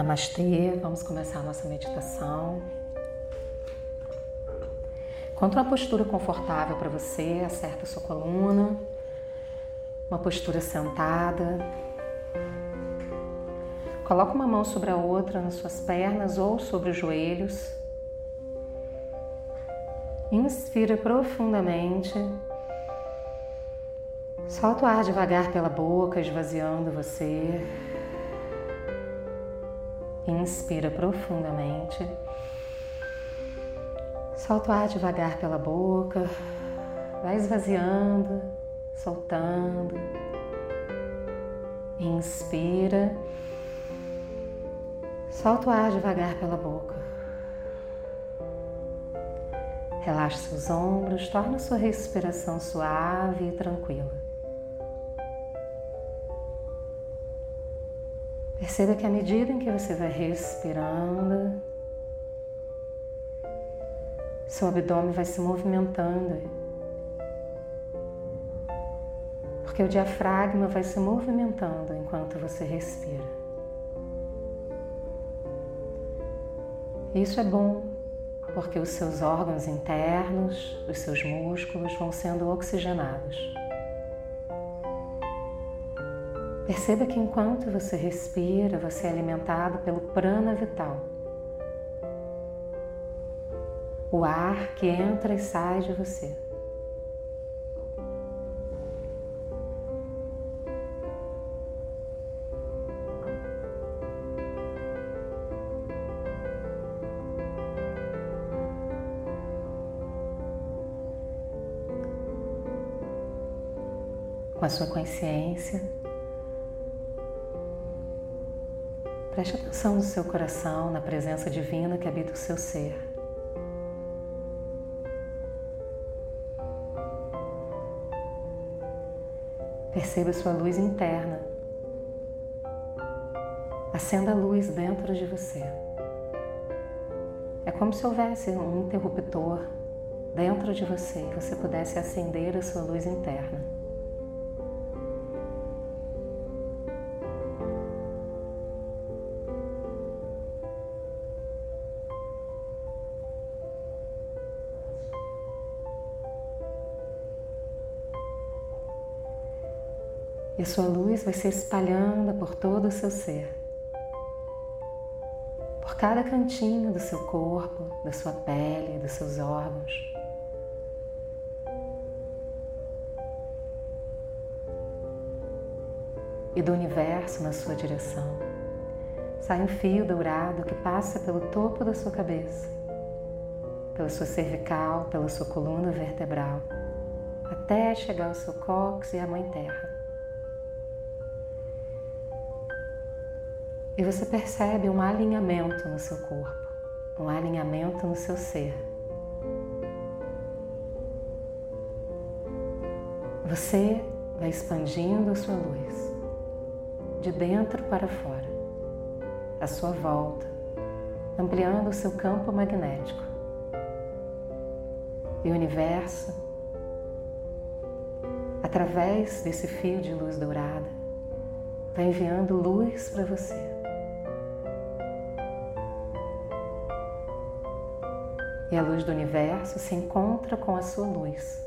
Namastê, vamos começar a nossa meditação. Encontre uma postura confortável para você, acerta a sua coluna, uma postura sentada. Coloque uma mão sobre a outra nas suas pernas ou sobre os joelhos. Inspira profundamente. Solta o ar devagar pela boca, esvaziando você. Inspira profundamente. Solta o ar devagar pela boca. Vai esvaziando, soltando. Inspira. Solta o ar devagar pela boca. Relaxe seus ombros, torne sua respiração suave e tranquila. Perceba que à medida em que você vai respirando, seu abdômen vai se movimentando. Porque o diafragma vai se movimentando enquanto você respira. Isso é bom, porque os seus órgãos internos, os seus músculos vão sendo oxigenados. Perceba que enquanto você respira, você é alimentado pelo prana vital. O ar que entra e sai de você. Com a sua consciência, Preste atenção no seu coração, na presença divina que habita o seu ser. Perceba sua luz interna. Acenda a luz dentro de você. É como se houvesse um interruptor dentro de você e você pudesse acender a sua luz interna. E a sua luz vai se espalhando por todo o seu ser. Por cada cantinho do seu corpo, da sua pele, dos seus órgãos. E do universo na sua direção. Sai um fio dourado que passa pelo topo da sua cabeça, pela sua cervical, pela sua coluna vertebral, até chegar ao seu cóccix e à Mãe Terra. E você percebe um alinhamento no seu corpo, um alinhamento no seu ser. Você vai expandindo a sua luz, de dentro para fora, à sua volta, ampliando o seu campo magnético. E o universo, através desse fio de luz dourada, vai enviando luz para você. E a luz do universo se encontra com a sua luz.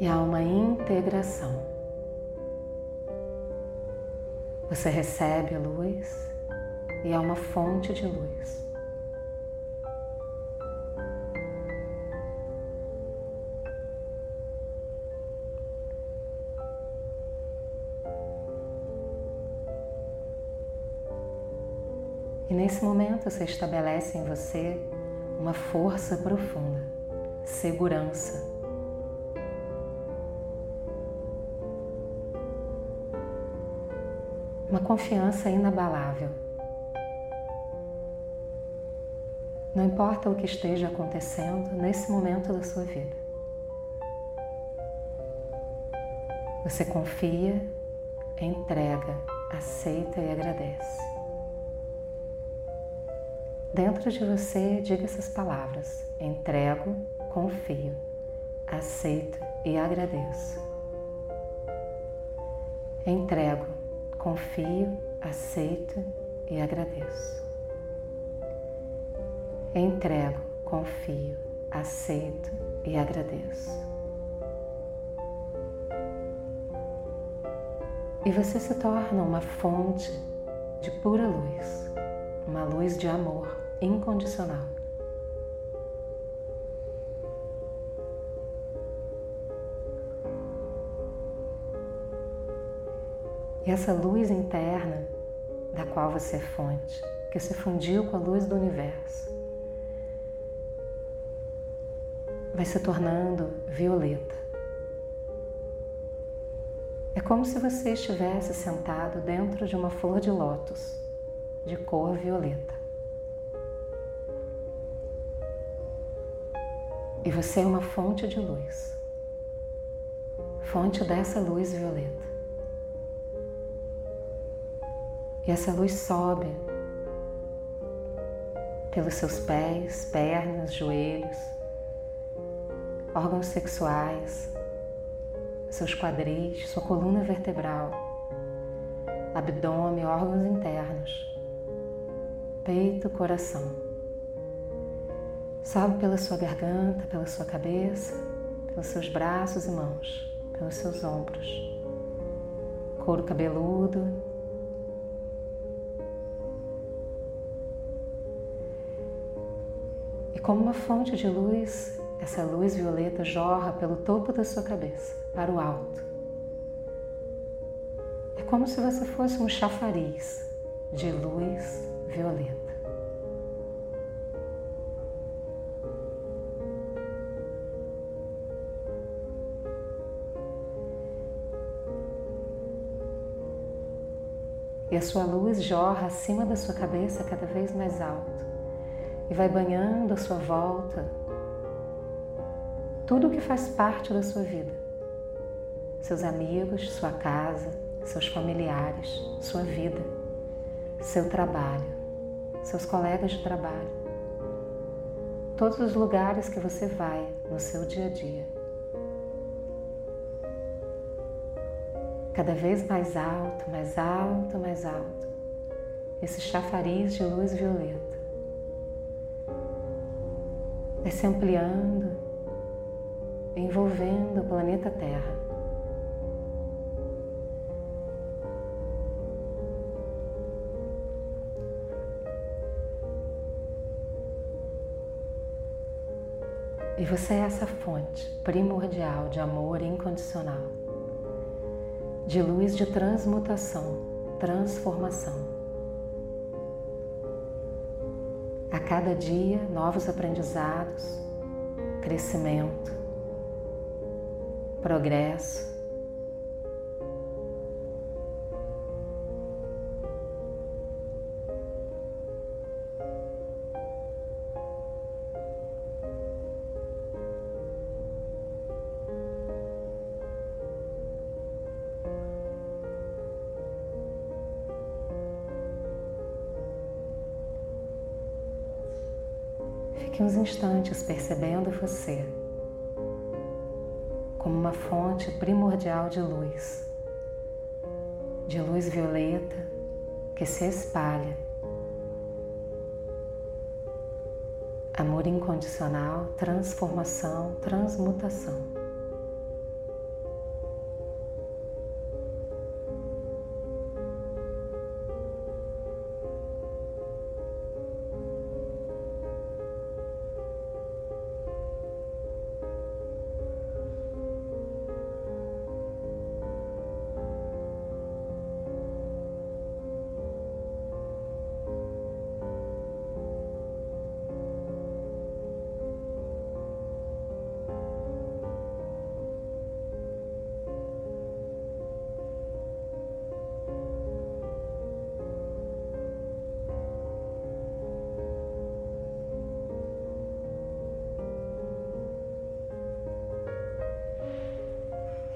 E há uma integração. Você recebe a luz e há uma fonte de luz. E nesse momento você estabelece em você uma força profunda, segurança. Uma confiança inabalável. Não importa o que esteja acontecendo nesse momento da sua vida. Você confia, entrega, aceita e agradece. Dentro de você, diga essas palavras: entrego, confio, aceito e agradeço. Entrego, confio, aceito e agradeço. Entrego, confio, aceito e agradeço. E você se torna uma fonte de pura luz, uma luz de amor incondicional. E essa luz interna, da qual você é fonte, que se fundiu com a luz do universo, vai se tornando violeta. É como se você estivesse sentado dentro de uma flor de lótus de cor violeta. E você é uma fonte de luz, fonte dessa luz violeta. E essa luz sobe pelos seus pés, pernas, joelhos, órgãos sexuais, seus quadris, sua coluna vertebral, abdômen, órgãos internos, peito, coração. Sobe pela sua garganta, pela sua cabeça, pelos seus braços e mãos, pelos seus ombros, couro cabeludo, como uma fonte de luz, essa luz violeta jorra pelo topo da sua cabeça, para o alto. É como se você fosse um chafariz de luz violeta. E a sua luz jorra acima da sua cabeça cada vez mais alto e vai banhando a sua volta tudo o que faz parte da sua vida. Seus amigos, sua casa, seus familiares, sua vida, seu trabalho, seus colegas de trabalho, todos os lugares que você vai no seu dia a dia. Cada vez mais alto, mais alto, mais alto, esse chafariz de luz violeta vai se ampliando, envolvendo o planeta Terra. E você é essa fonte primordial de amor incondicional, de luz de transmutação, transformação. A cada dia, novos aprendizados, crescimento, progresso. Fique uns instantes percebendo você como uma fonte primordial de luz, de luz violeta que se espalha. Amor incondicional, transformação, transmutação.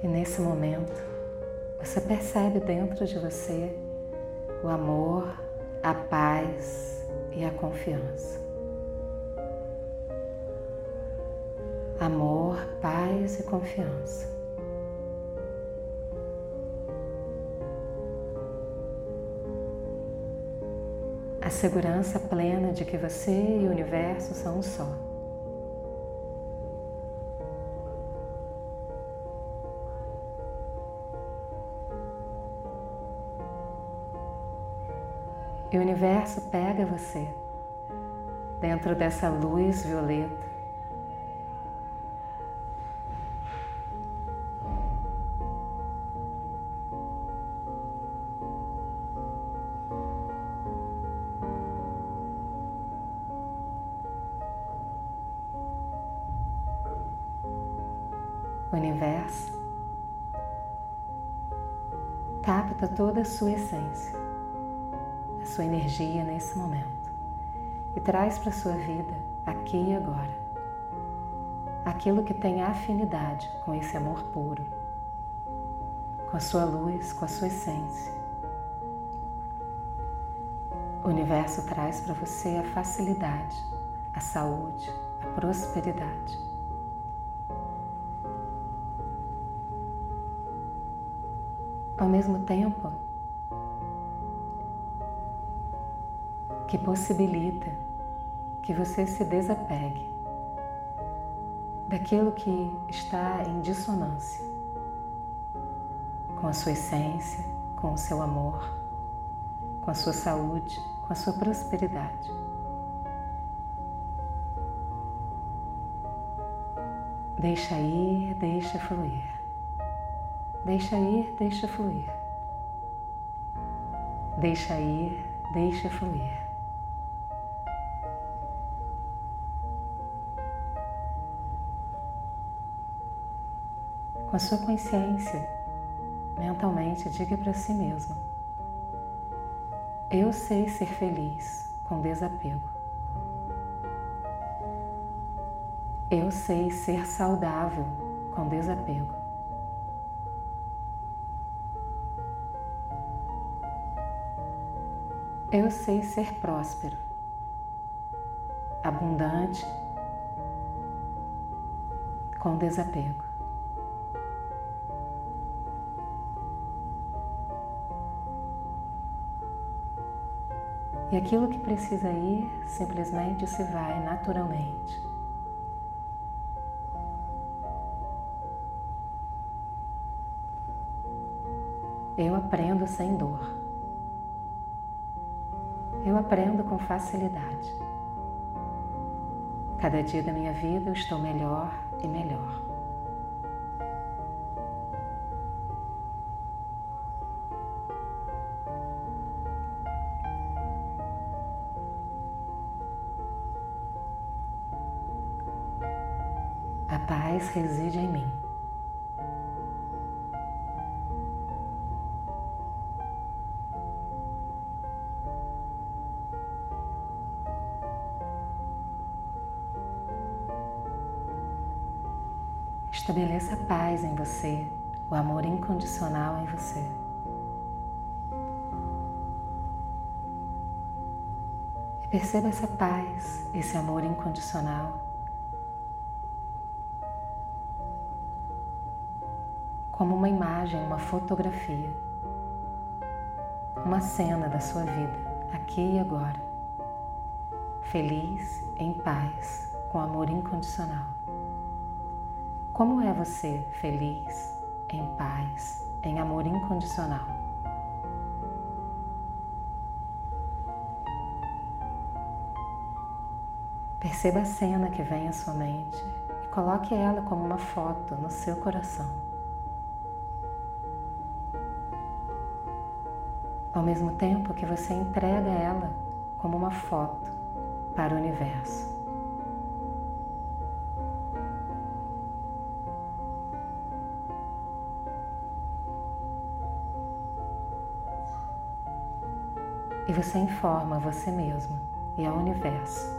E nesse momento, você percebe dentro de você o amor, a paz e a confiança. Amor, paz e confiança. A segurança plena de que você e o universo são um só. E o universo pega você dentro dessa luz violeta. O universo capta toda a sua essência sua energia nesse momento e traz para sua vida, aqui e agora, aquilo que tem afinidade com esse amor puro, com a sua luz, com a sua essência. O universo traz para você a facilidade, a saúde, a prosperidade. Ao mesmo tempo, que possibilita que você se desapegue daquilo que está em dissonância com a sua essência, com o seu amor, com a sua saúde, com a sua prosperidade. Deixa ir, deixa fluir. Deixa ir, deixa fluir. Deixa ir, deixa fluir. A sua consciência, mentalmente diga para si mesmo: Eu sei ser feliz com desapego. Eu sei ser saudável com desapego. Eu sei ser próspero, abundante, com desapego. E aquilo que precisa ir simplesmente se vai naturalmente. Eu aprendo sem dor. Eu aprendo com facilidade. Cada dia da minha vida eu estou melhor e melhor. Reside em mim. Estabeleça paz em você, o amor incondicional em você. E perceba essa paz, esse amor incondicional como uma imagem, uma fotografia, uma cena da sua vida, aqui e agora. Feliz, em paz, com amor incondicional. Como é você feliz, em paz, em amor incondicional? Perceba a cena que vem à sua mente e coloque ela como uma foto no seu coração. Ao mesmo tempo que você entrega ela como uma foto para o universo. E você informa a você mesmo e ao universo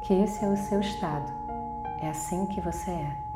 que esse é o seu estado, é assim que você é.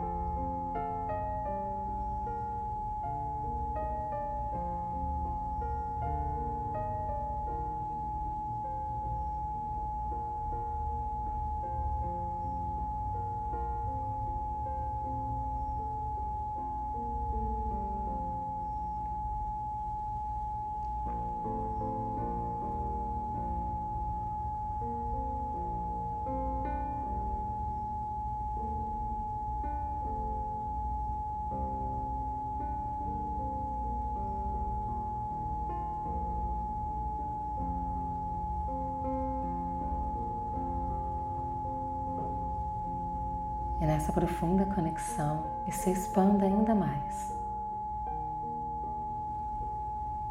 E nessa profunda conexão, e se expanda ainda mais.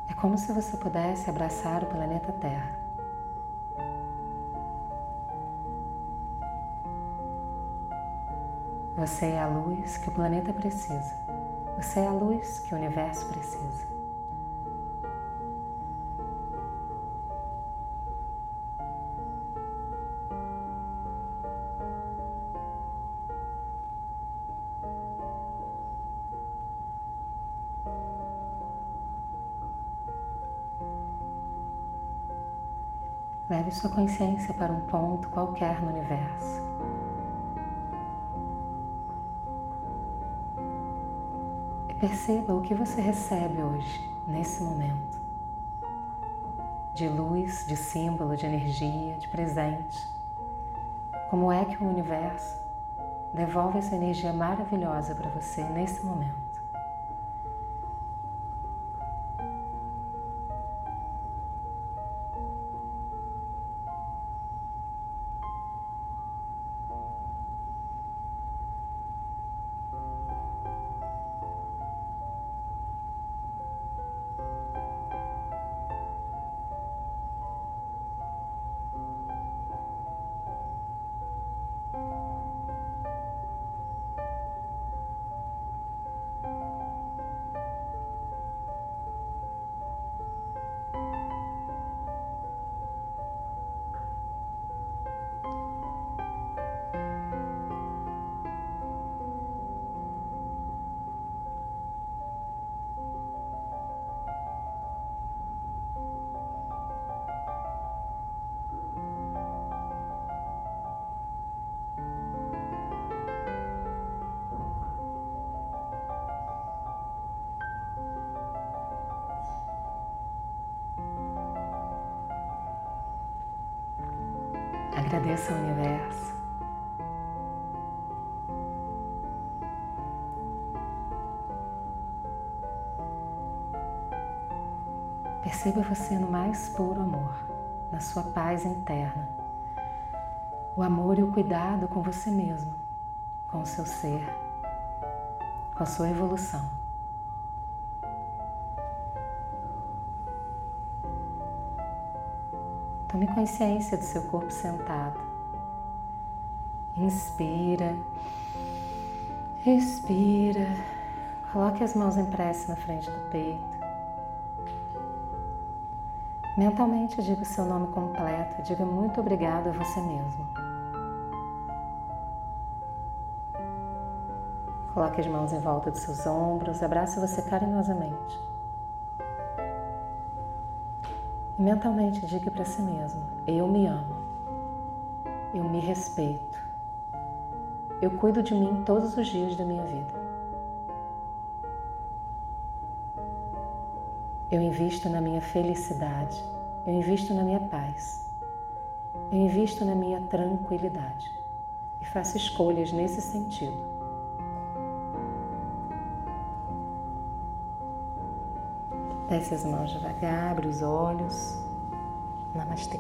É como se você pudesse abraçar o planeta Terra. Você é a luz que o planeta precisa. Você é a luz que o universo precisa. Leve sua consciência para um ponto qualquer no universo. E perceba o que você recebe hoje, nesse momento. De luz, de símbolo, de energia, de presente. Como é que o universo devolve essa energia maravilhosa para você nesse momento? Agradeça ao universo. Perceba você no mais puro amor, na sua paz interna. O amor e o cuidado com você mesmo, com o seu ser, com a sua evolução. Tome consciência do seu corpo sentado. Inspira, respira, coloque as mãos em prece na frente do peito. Mentalmente diga o seu nome completo, diga muito obrigado a você mesmo. Coloque as mãos em volta dos seus ombros, abrace você carinhosamente. Mentalmente diga para si mesmo: Eu me amo, eu me respeito, eu cuido de mim todos os dias da minha vida. Eu invisto na minha felicidade, eu invisto na minha paz, eu invisto na minha tranquilidade. E faço escolhas nesse sentido. Desce as mãos devagar, abre os olhos. Namastê.